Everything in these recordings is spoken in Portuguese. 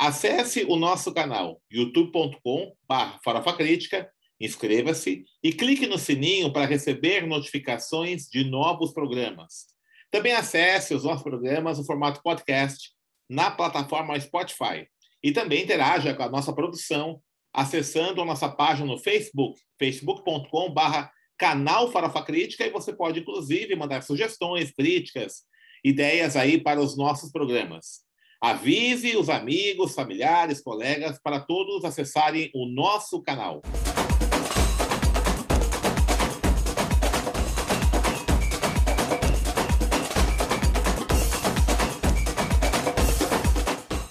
Acesse o nosso canal youtube.com.br Farofa Crítica, inscreva-se e clique no sininho para receber notificações de novos programas. Também acesse os nossos programas no formato podcast na plataforma Spotify. E também interaja com a nossa produção acessando a nossa página no Facebook, facebook.com.br canal Farofa Crítica, e você pode, inclusive, mandar sugestões, críticas, ideias aí para os nossos programas. Avise os amigos, familiares, colegas, para todos acessarem o nosso canal.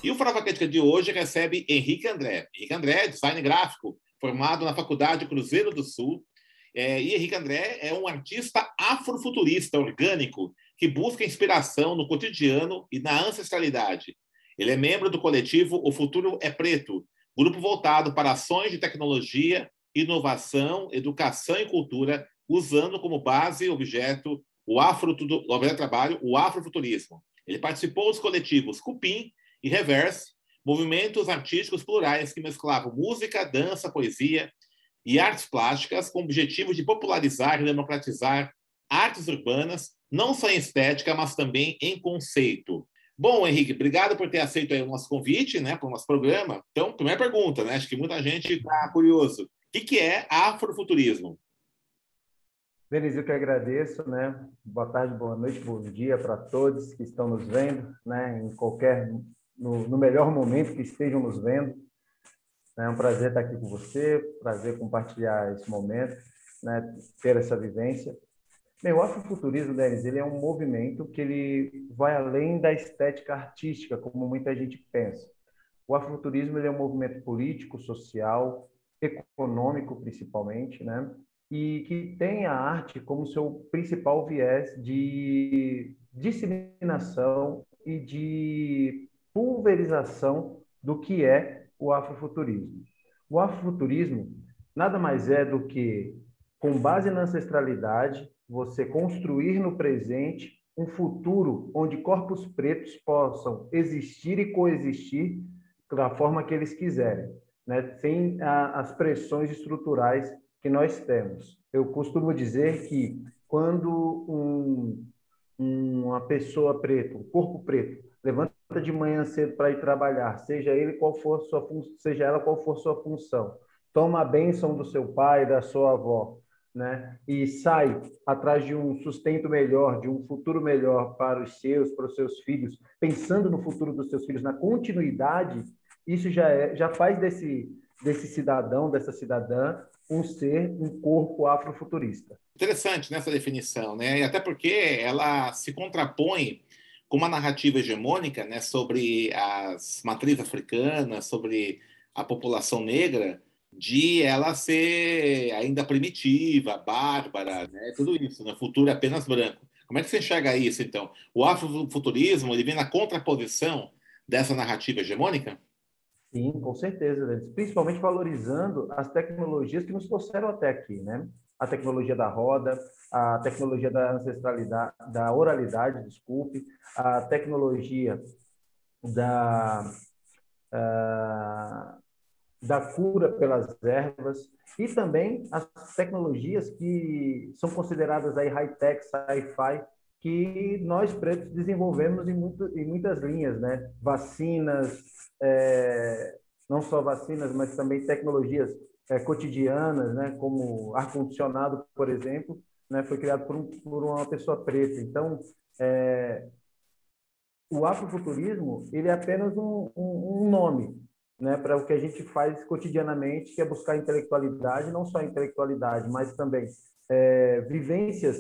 E o Farofa Crítica de hoje recebe Henrique André. Henrique André, design gráfico, formado na Faculdade Cruzeiro do Sul. É, e Henrique André é um artista afrofuturista orgânico que busca inspiração no cotidiano e na ancestralidade. Ele é membro do coletivo O Futuro é Preto, grupo voltado para ações de tecnologia, inovação, educação e cultura, usando como base objeto o afro o de trabalho, o afrofuturismo. Ele participou dos coletivos Cupim e Reverse, movimentos artísticos plurais que mesclavam música, dança, poesia e artes plásticas com o objetivo de popularizar e democratizar artes urbanas não só em estética, mas também em conceito. Bom, Henrique, obrigado por ter aceito o nosso convite, né, para o nosso programa. Então, primeira pergunta, né, acho que muita gente está curioso. O que, que é afrofuturismo? Denise, eu que agradeço, né? Boa tarde, boa noite, bom dia para todos que estão nos vendo, né? Em qualquer, no, no melhor momento que estejam nos vendo. É um prazer estar aqui com você, prazer compartilhar esse momento, né? Ter essa vivência. Bem, o afrofuturismo, Denis, ele é um movimento que ele vai além da estética artística, como muita gente pensa. O afrofuturismo ele é um movimento político, social, econômico, principalmente, né? e que tem a arte como seu principal viés de disseminação e de pulverização do que é o afrofuturismo. O afrofuturismo nada mais é do que, com base na ancestralidade, você construir no presente um futuro onde corpos pretos possam existir e coexistir da forma que eles quiserem, né? sem a, as pressões estruturais que nós temos. Eu costumo dizer que quando um, uma pessoa preta, um corpo preto, levanta de manhã cedo para ir trabalhar, seja ele qual for sua seja ela qual for sua função, toma a bênção do seu pai, da sua avó, né? E sai atrás de um sustento melhor, de um futuro melhor para os seus, para os seus filhos, pensando no futuro dos seus filhos, na continuidade, isso já é, já faz desse desse cidadão, dessa cidadã, um ser, um corpo afrofuturista. Interessante nessa definição, né? E até porque ela se contrapõe com uma narrativa hegemônica, né, sobre as matrizes africanas, sobre a população negra, de ela ser ainda primitiva, bárbara, né? tudo isso, né? futuro é apenas branco. Como é que você enxerga isso, então? O afrofuturismo ele vem na contraposição dessa narrativa hegemônica? Sim, com certeza, principalmente valorizando as tecnologias que nos trouxeram até aqui, né? A tecnologia da roda, a tecnologia da ancestralidade, da oralidade, desculpe, a tecnologia da uh, da cura pelas ervas e também as tecnologias que são consideradas aí high-tech, sci-fi, que nós pretos desenvolvemos em, muito, em muitas linhas, né? Vacinas, é, não só vacinas, mas também tecnologias é, cotidianas, né? Como ar-condicionado, por exemplo, né? Foi criado por, um, por uma pessoa preta. Então, é, o afrofuturismo ele é apenas um, um, um nome, né, para o que a gente faz cotidianamente, que é buscar intelectualidade, não só intelectualidade, mas também é, vivências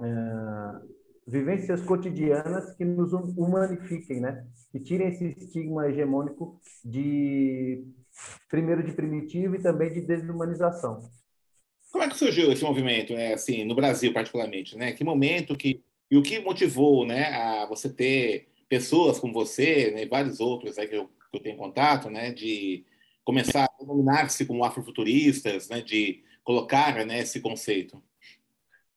é, vivências cotidianas que nos humanifiquem, né? Que tirem esse estigma hegemônico de primeiro de primitivo e também de desumanização. Como é que surgiu esse movimento, né? Assim, no Brasil particularmente, né? Que momento que e o que motivou, né, a você ter pessoas como você, né, e vários outros aí que eu, que eu tenho contato, né, de começar a denominar-se como afrofuturistas, né, de colocar né, esse conceito?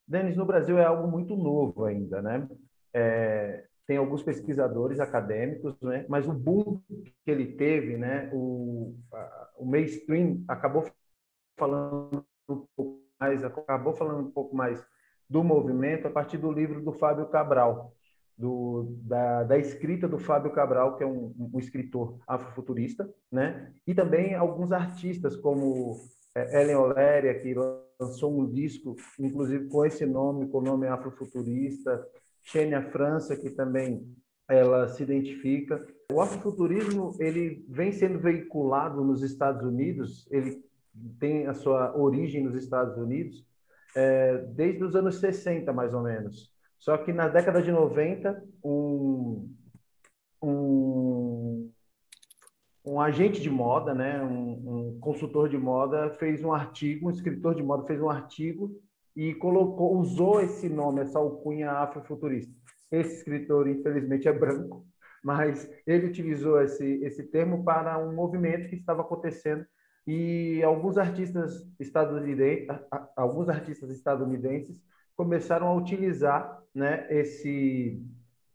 Denis, no Brasil é algo muito novo ainda, né? É, tem alguns pesquisadores acadêmicos, né? Mas o boom que ele teve, né? O, a, o mainstream acabou falando um pouco mais, acabou falando um pouco mais do movimento a partir do livro do Fábio Cabral, do, da, da, escrita do Fábio Cabral, que é um, um, escritor afrofuturista, né? E também alguns artistas como é, Ellen Oléria, que lançou um disco, inclusive com esse nome, com o nome afrofuturista, Xênia França, que também ela se identifica. O afrofuturismo ele vem sendo veiculado nos Estados Unidos, ele tem a sua origem nos Estados Unidos é, desde os anos 60, mais ou menos. Só que na década de 90, um, um, um agente de moda, né, um, um, consultor de moda, fez um artigo, um escritor de moda fez um artigo e colocou, usou esse nome, essa alcunha afrofuturista. Esse escritor, infelizmente, é branco, mas ele utilizou esse, esse termo para um movimento que estava acontecendo e alguns artistas estadunidenses, alguns artistas estadunidenses começaram a utilizar né, esse,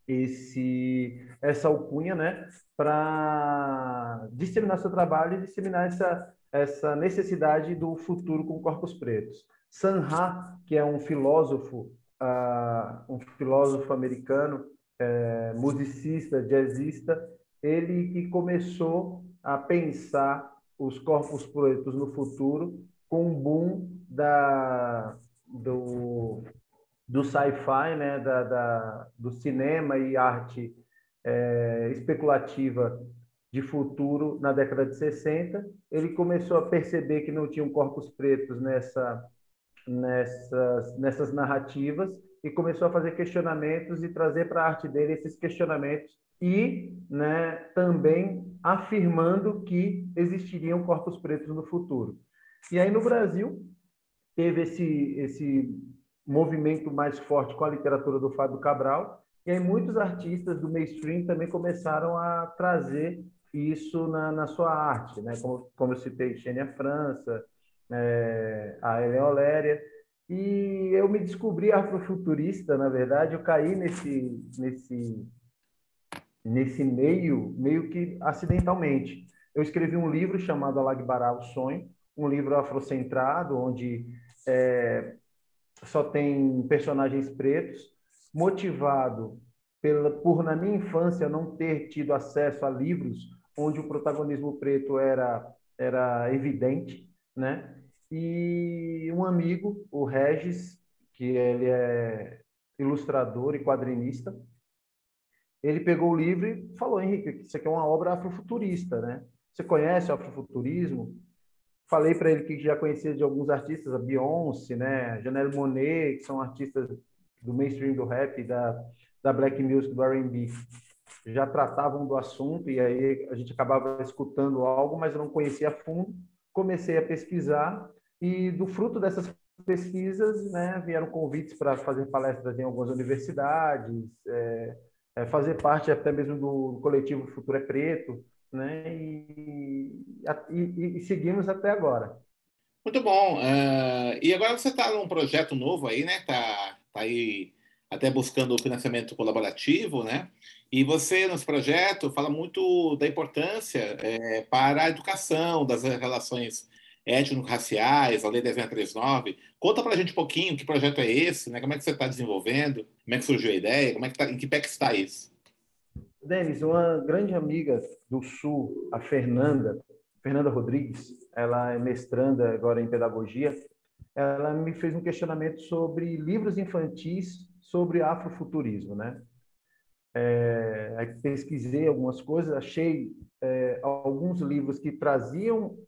esse, essa alcunha né, para disseminar seu trabalho e disseminar essa, essa necessidade do futuro com corpos pretos. Sanha, que é um filósofo, uh, um filósofo americano, é, musicista, jazzista, ele que começou a pensar os corpos pretos no futuro com o boom da, do, do sci-fi, né, da, da, do cinema e arte é, especulativa de futuro na década de 60, ele começou a perceber que não tinham corpos pretos nessa, nessas, nessas narrativas e começou a fazer questionamentos e trazer para a arte dele esses questionamentos e né, também afirmando que existiriam corpos pretos no futuro. E aí no Brasil teve esse, esse movimento mais forte com a literatura do Fábio Cabral, e aí muitos artistas do mainstream também começaram a trazer isso na, na sua arte, né? como, como eu citei, Xênia França, é, a Helen Oléria, e eu me descobri afrofuturista, na verdade, eu caí nesse, nesse, nesse meio, meio que acidentalmente. Eu escrevi um livro chamado Alagbará, o Sonho, um livro afrocentrado, onde é, só tem personagens pretos, motivado pela, por, na minha infância, não ter tido acesso a livros onde o protagonismo preto era, era evidente, né? E um amigo, o Regis, que ele é ilustrador e quadrinista, ele pegou o livro e falou, Henrique, isso aqui é uma obra afrofuturista, né? Você conhece o afrofuturismo? Falei para ele que já conhecia de alguns artistas, a Beyoncé, né, Janelle Monet, que são artistas do mainstream do rap, da, da black music, do R&B. Já tratavam do assunto e aí a gente acabava escutando algo, mas eu não conhecia a fundo. Comecei a pesquisar e do fruto dessas pesquisas, né, vieram convites para fazer palestras em algumas universidades, é, é, fazer parte até mesmo do coletivo Futuro é Preto, né? E, e, e seguimos até agora. Muito bom. Uh, e agora você está num projeto novo aí, né? Está tá aí até buscando financiamento colaborativo, né? E você, nesse projeto, fala muito da importância é, para a educação, das relações étnico-raciais, a Lei 10639. Conta para a gente um pouquinho que projeto é esse, né? como é que você está desenvolvendo, como é que surgiu a ideia, como é que tá, em que pé que está isso? Denis, uma grande amiga do Sul, a Fernanda, Fernanda Rodrigues, ela é mestranda agora em pedagogia, ela me fez um questionamento sobre livros infantis sobre afrofuturismo, né? É, pesquisei algumas coisas, achei é, alguns livros que traziam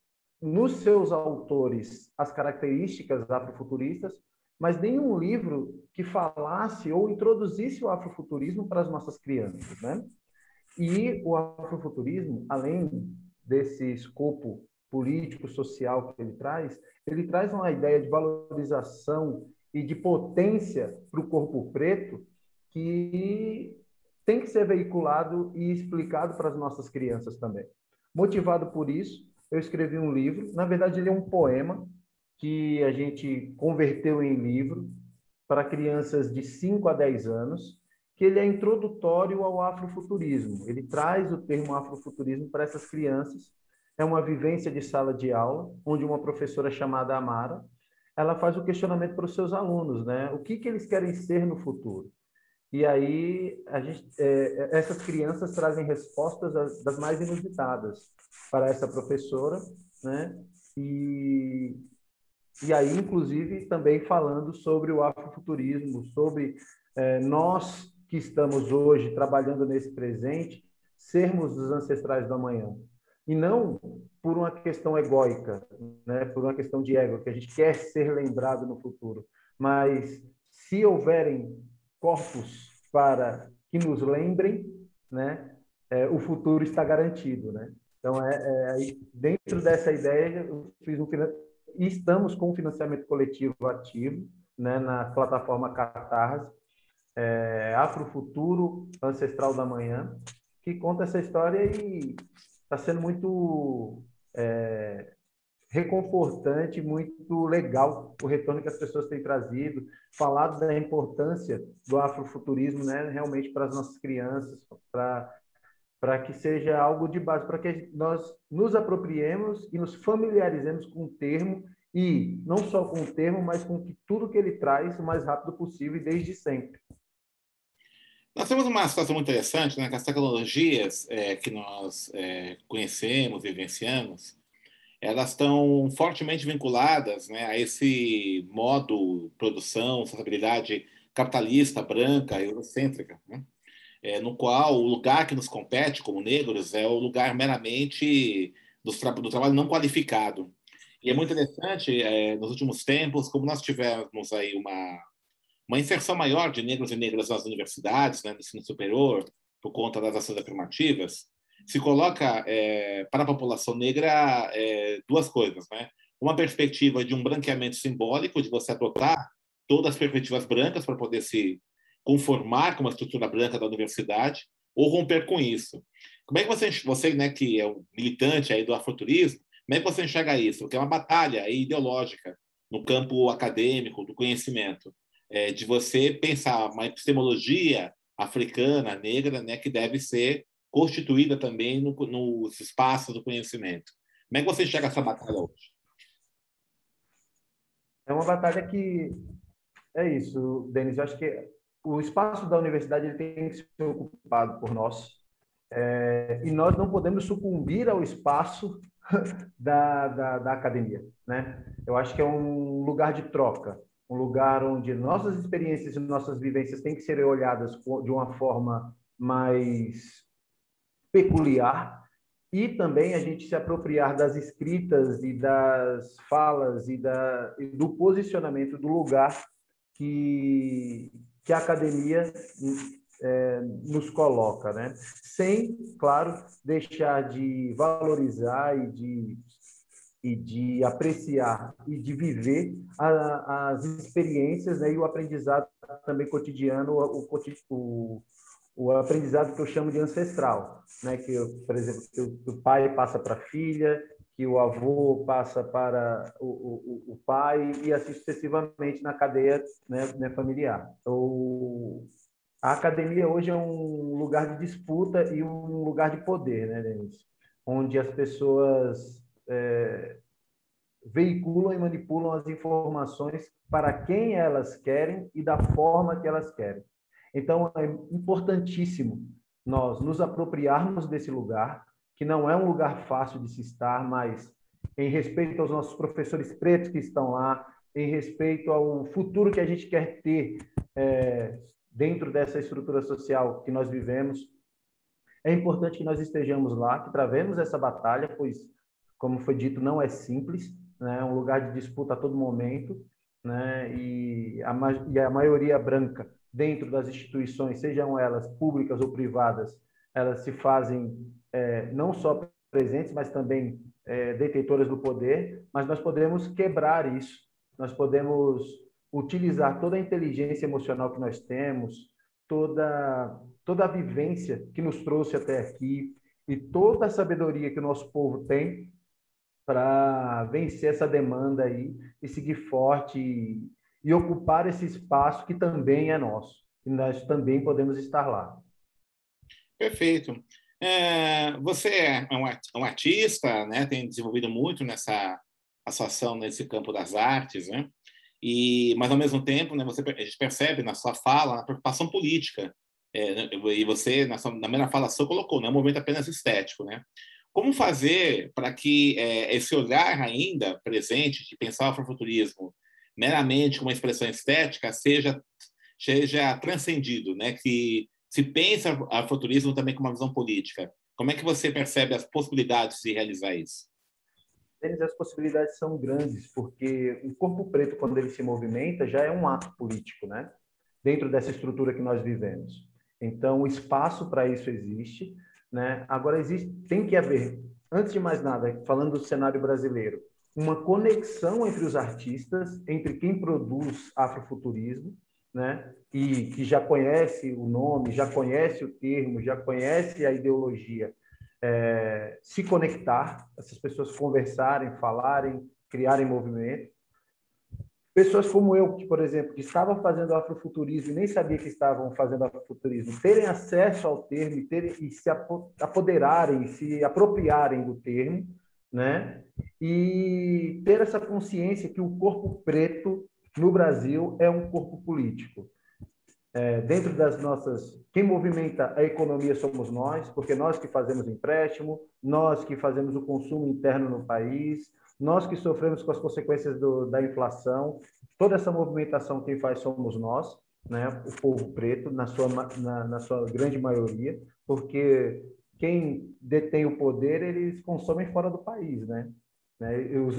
nos seus autores as características afrofuturistas mas nenhum livro que falasse ou introduzisse o afrofuturismo para as nossas crianças, né? E o afrofuturismo, além desse escopo político, social que ele traz, ele traz uma ideia de valorização e de potência para o corpo preto que tem que ser veiculado e explicado para as nossas crianças também. Motivado por isso, eu escrevi um livro. Na verdade, ele é um poema que a gente converteu em livro para crianças de 5 a 10 anos, que ele é introdutório ao afrofuturismo. Ele traz o termo afrofuturismo para essas crianças. É uma vivência de sala de aula, onde uma professora chamada Amara, ela faz o questionamento para os seus alunos, né? O que, que eles querem ser no futuro? E aí gente, é, essas crianças trazem respostas das, das mais inusitadas para essa professora, né? E, e aí, inclusive, também falando sobre o afrofuturismo, sobre é, nós que estamos hoje trabalhando nesse presente, sermos os ancestrais do amanhã. E não por uma questão egóica, né? por uma questão de ego, que a gente quer ser lembrado no futuro. Mas se houverem corpos para que nos lembrem, né? É, o futuro está garantido, né? Então, é, é, dentro dessa ideia, eu fiz um estamos com um financiamento coletivo ativo né, na plataforma Catarse, é, Afrofuturo Ancestral da Manhã, que conta essa história e está sendo muito é, reconfortante, muito legal o retorno que as pessoas têm trazido, falado da importância do afrofuturismo né, realmente para as nossas crianças, para que seja algo de base, para que nós nos apropriemos e nos familiarizemos com o termo e não só com o termo, mas com que tudo que ele traz o mais rápido possível e desde sempre. Nós temos uma situação muito interessante, né, que as tecnologias é, que nós é, conhecemos, vivenciamos, elas estão fortemente vinculadas né, a esse modo produção, sustentabilidade capitalista, branca, eurocêntrica. Né? é, no qual o lugar que nos compete como negros é o lugar meramente do, tra do trabalho não qualificado. E é muito interessante, é, nos últimos tempos, como nós tivemos aí uma, uma inserção maior de negros e negras nas universidades, né, no ensino superior, por conta das ações afirmativas, se coloca é, para a população negra é, duas coisas, né? Uma perspectiva de um branqueamento simbólico, de você adotar todas as perspectivas brancas para poder se conformar com uma estrutura branca da universidade ou romper com isso. Como é que você, você né, que é um militante aí do afroturismo, como é que você enxerga isso? Porque é uma batalha ideológica no campo acadêmico, do conhecimento, é, de você pensar uma epistemologia africana, negra, né, que deve ser constituída também no, nos espaços do conhecimento. Como é que você enxerga essa batalha hoje? É uma batalha que é isso, Denis. Eu acho que o espaço da universidade ele tem que ser ocupado por nós é, e nós não podemos sucumbir ao espaço da, da, da, academia, né? Eu acho que é um lugar de troca, um lugar onde nossas experiências e nossas vivências têm que ser olhadas de uma forma mais peculiar e também a gente se apropriar das escritas e das falas e, da, e do posicionamento do lugar que, que a academia é, nos coloca, né? Sem, claro, deixar de valorizar e de, e de apreciar e de viver a, as experiências né? e o aprendizado também cotidiano, o, o, o aprendizado que eu chamo de ancestral, né? Que, por exemplo, que o pai passa para a filha, que o avô passa para o, o, o pai e assim sucessivamente na cadeia né, né, familiar. O, a academia hoje é um lugar de disputa e um lugar de poder, né, Denis? Onde as pessoas é, veiculam e manipulam as informações para quem elas querem e da forma que elas querem. Então, é importantíssimo nós nos apropriarmos desse lugar, que não é um lugar fácil de se estar, mas em respeito aos nossos professores pretos que estão lá, em respeito ao futuro que a gente quer ter é, dentro dessa estrutura social que nós vivemos, é importante que nós estejamos lá, que travemos essa batalha, pois, como foi dito, não é simples, né? é um lugar de disputa a todo momento, né? E a, e a maioria branca dentro das instituições, sejam elas públicas ou privadas, elas se fazem é, não só presentes, mas também é, detentoras do poder, mas nós podemos quebrar isso, nós podemos utilizar toda a inteligência emocional que nós temos, toda, toda a vivência que nos trouxe até aqui e toda a sabedoria que o nosso povo tem para vencer essa demanda aí e seguir forte e, e ocupar esse espaço que também é nosso. E nós também podemos estar lá. Perfeito. É, você é um artista, né? Tem desenvolvido muito nessa associação nesse campo das artes, né? E, mas ao mesmo tempo, né? Você a gente percebe na sua fala a preocupação política. É, né, e você na, sua, na primeira fala sua colocou, não é um movimento apenas estético, né? Como fazer para que é, esse olhar ainda presente de pensar o afrofuturismo meramente como uma expressão estética seja seja transcendido, né? Que se pensa o futurismo também com uma visão política. Como é que você percebe as possibilidades de realizar isso? As possibilidades são grandes, porque o corpo preto, quando ele se movimenta, já é um ato político, né? Dentro dessa estrutura que nós vivemos. Então, o espaço para isso existe, né? Agora, existe, tem que haver, antes de mais nada, falando do cenário brasileiro, uma conexão entre os artistas, entre quem produz afrofuturismo né? E que já conhece o nome, já conhece o termo, já conhece a ideologia, é, se conectar, essas pessoas conversarem, falarem, criarem movimento. Pessoas como eu, que, por exemplo, que estavam fazendo afrofuturismo e nem sabia que estavam fazendo afrofuturismo, terem acesso ao termo e, terem, e se apoderarem, se apropriarem do termo, né? E ter essa consciência que o corpo preto no Brasil é um corpo político. É, dentro das nossas. Quem movimenta a economia somos nós, porque nós que fazemos empréstimo, nós que fazemos o consumo interno no país, nós que sofremos com as consequências do, da inflação. Toda essa movimentação quem faz somos nós, né? o povo preto, na sua, na, na sua grande maioria, porque quem detém o poder, eles consomem fora do país. Né? né?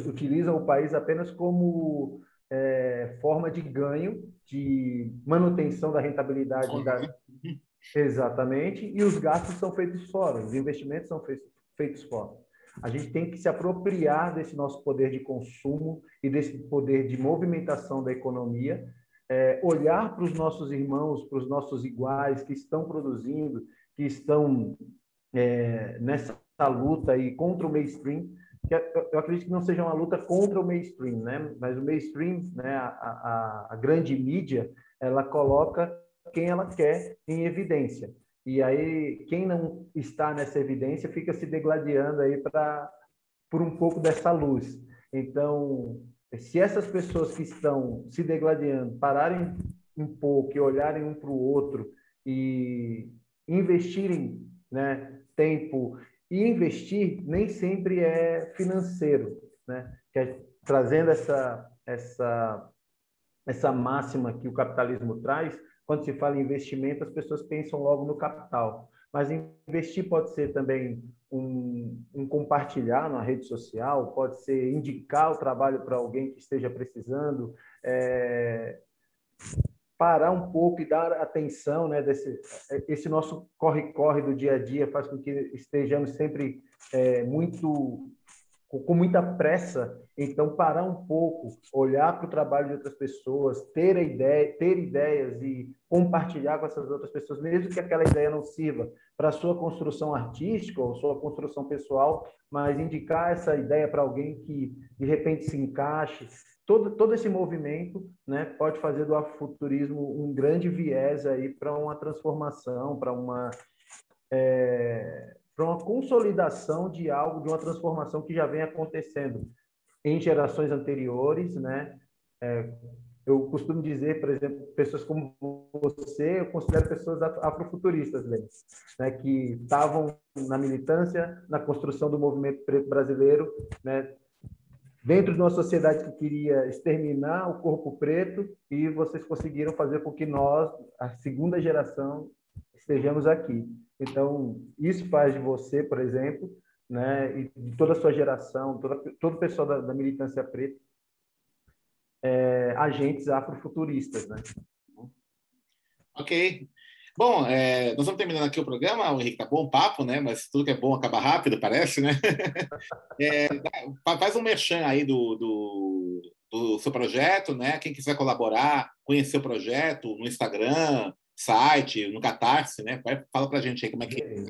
Utilizam o país apenas como é, forma de ganho, de manutenção da rentabilidade da... Exatamente, e os gastos são feitos fora, os investimentos são feitos fora. A gente tem que se apropriar desse nosso poder de consumo e desse poder de movimentação da economia, é, olhar para os nossos irmãos, para os nossos iguais que estão produzindo, que estão é, nessa luta aí contra o mainstream, que eu acredito que não seja uma luta contra o mainstream, né? Mas o mainstream, né, a, a, a grande mídia, ela coloca quem ela quer em evidência. E aí quem não está nessa evidência fica se degladiando aí para por um pouco dessa luz. Então, se essas pessoas que estão se degladiando pararem um pouco e olharem um para o outro e investirem né, tempo e investir nem sempre é financeiro, né? É, trazendo essa, essa, essa máxima que o capitalismo traz, quando se fala em investimento, as pessoas pensam logo no capital. Mas investir pode ser também um, um, compartilhar na rede social, pode ser indicar o trabalho para alguém que esteja precisando, é, parar um pouco e dar atenção, né, desse esse nosso corre-corre do dia a dia faz com que estejamos sempre é, muito com muita pressa, então parar um pouco, olhar para o trabalho de outras pessoas, ter a ideia, ter ideias e compartilhar com essas outras pessoas, mesmo que aquela ideia não sirva para a sua construção artística ou sua construção pessoal, mas indicar essa ideia para alguém que de repente se encaixe, todo, todo esse movimento né, pode fazer do afrofuturismo um grande viés aí para uma transformação, para uma, é, para uma consolidação de algo, de uma transformação que já vem acontecendo em gerações anteriores, né? É, eu costumo dizer, por exemplo, pessoas como você, eu considero pessoas afrofuturistas, né, que estavam na militância, na construção do movimento preto brasileiro, né, dentro de uma sociedade que queria exterminar o corpo preto e vocês conseguiram fazer com que nós, a segunda geração, estejamos aqui. Então, isso faz de você, por exemplo, né, e de toda a sua geração, toda, todo o pessoal da, da militância preta, é, agentes afrofuturistas, né? Ok. Bom, é, nós vamos terminando aqui o programa, o Henrique, tá bom papo, né? Mas tudo que é bom acaba rápido, parece, né? é, faz um merchan aí do, do, do, seu projeto, né? Quem quiser colaborar, conhecer o projeto no Instagram, site, no Catarse, né? Fala pra gente aí como é que é.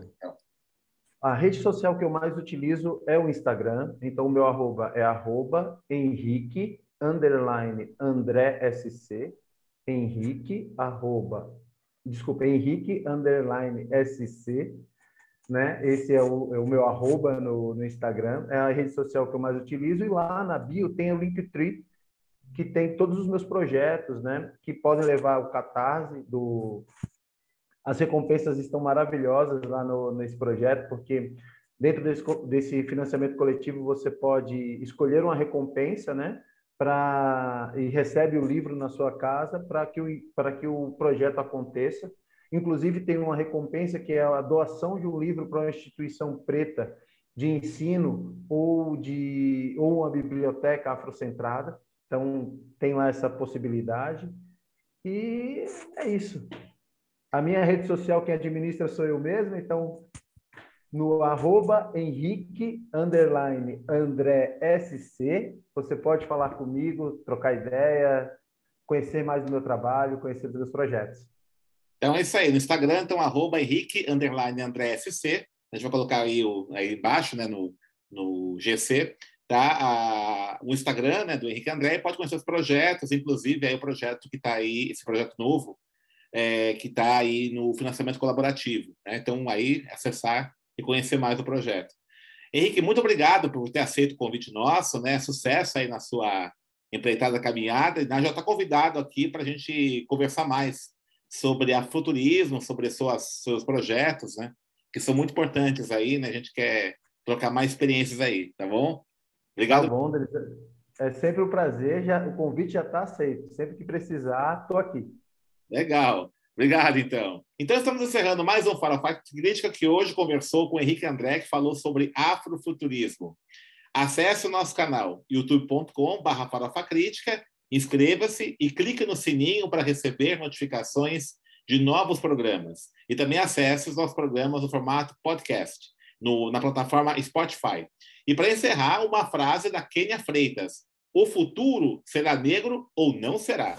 A rede social que eu mais utilizo é o Instagram, então o meu arroba é arroba Henrique, underline André SC, Henrique, arroba desculpa, Henrique underline SC, né? Esse é o, é o meu arroba no, no, Instagram, é a rede social que eu mais utilizo, e lá na bio tem o Linktree, que tem todos os meus projetos, né? Que podem levar o catarse do... As recompensas estão maravilhosas lá no, nesse projeto, porque dentro desse, desse financiamento coletivo você pode escolher uma recompensa, né? para e recebe o livro na sua casa para que o que o projeto aconteça. Inclusive tem uma recompensa que é a doação de um livro para uma instituição preta de ensino ou de ou uma biblioteca afrocentrada. Então tem lá essa possibilidade e é isso. A minha rede social quem administra sou eu mesmo, então no arroba Henrique underline André SC. Você pode falar comigo, trocar ideia, conhecer mais do meu trabalho, conhecer dos meus projetos. Então é isso aí. No Instagram, então, arroba Henrique underline André SC. A gente vai colocar aí, o, aí embaixo, né, no, no GC, tá? A, o Instagram né, do Henrique André pode conhecer os projetos, inclusive aí o projeto que está aí, esse projeto novo, é, que está aí no financiamento colaborativo. Né? Então, aí, acessar e conhecer mais o projeto. Henrique, muito obrigado por ter aceito o convite nosso, né? Sucesso aí na sua empreitada caminhada. Já está convidado aqui para a gente conversar mais sobre a futurismo, sobre suas, seus projetos, né? Que são muito importantes aí, né? A gente quer trocar mais experiências aí, tá bom? Obrigado. Tá bom, É sempre um prazer. Já, o convite já está aceito. Sempre que precisar, estou aqui. Legal. Obrigado, então. Então, estamos encerrando mais um Farofa Crítica, que hoje conversou com o Henrique André, que falou sobre afrofuturismo. Acesse o nosso canal youtube.com.br farofacrítica, inscreva-se e clique no sininho para receber notificações de novos programas. E também acesse os nossos programas no formato podcast, no, na plataforma Spotify. E para encerrar, uma frase da Kênia Freitas: O futuro será negro ou não será?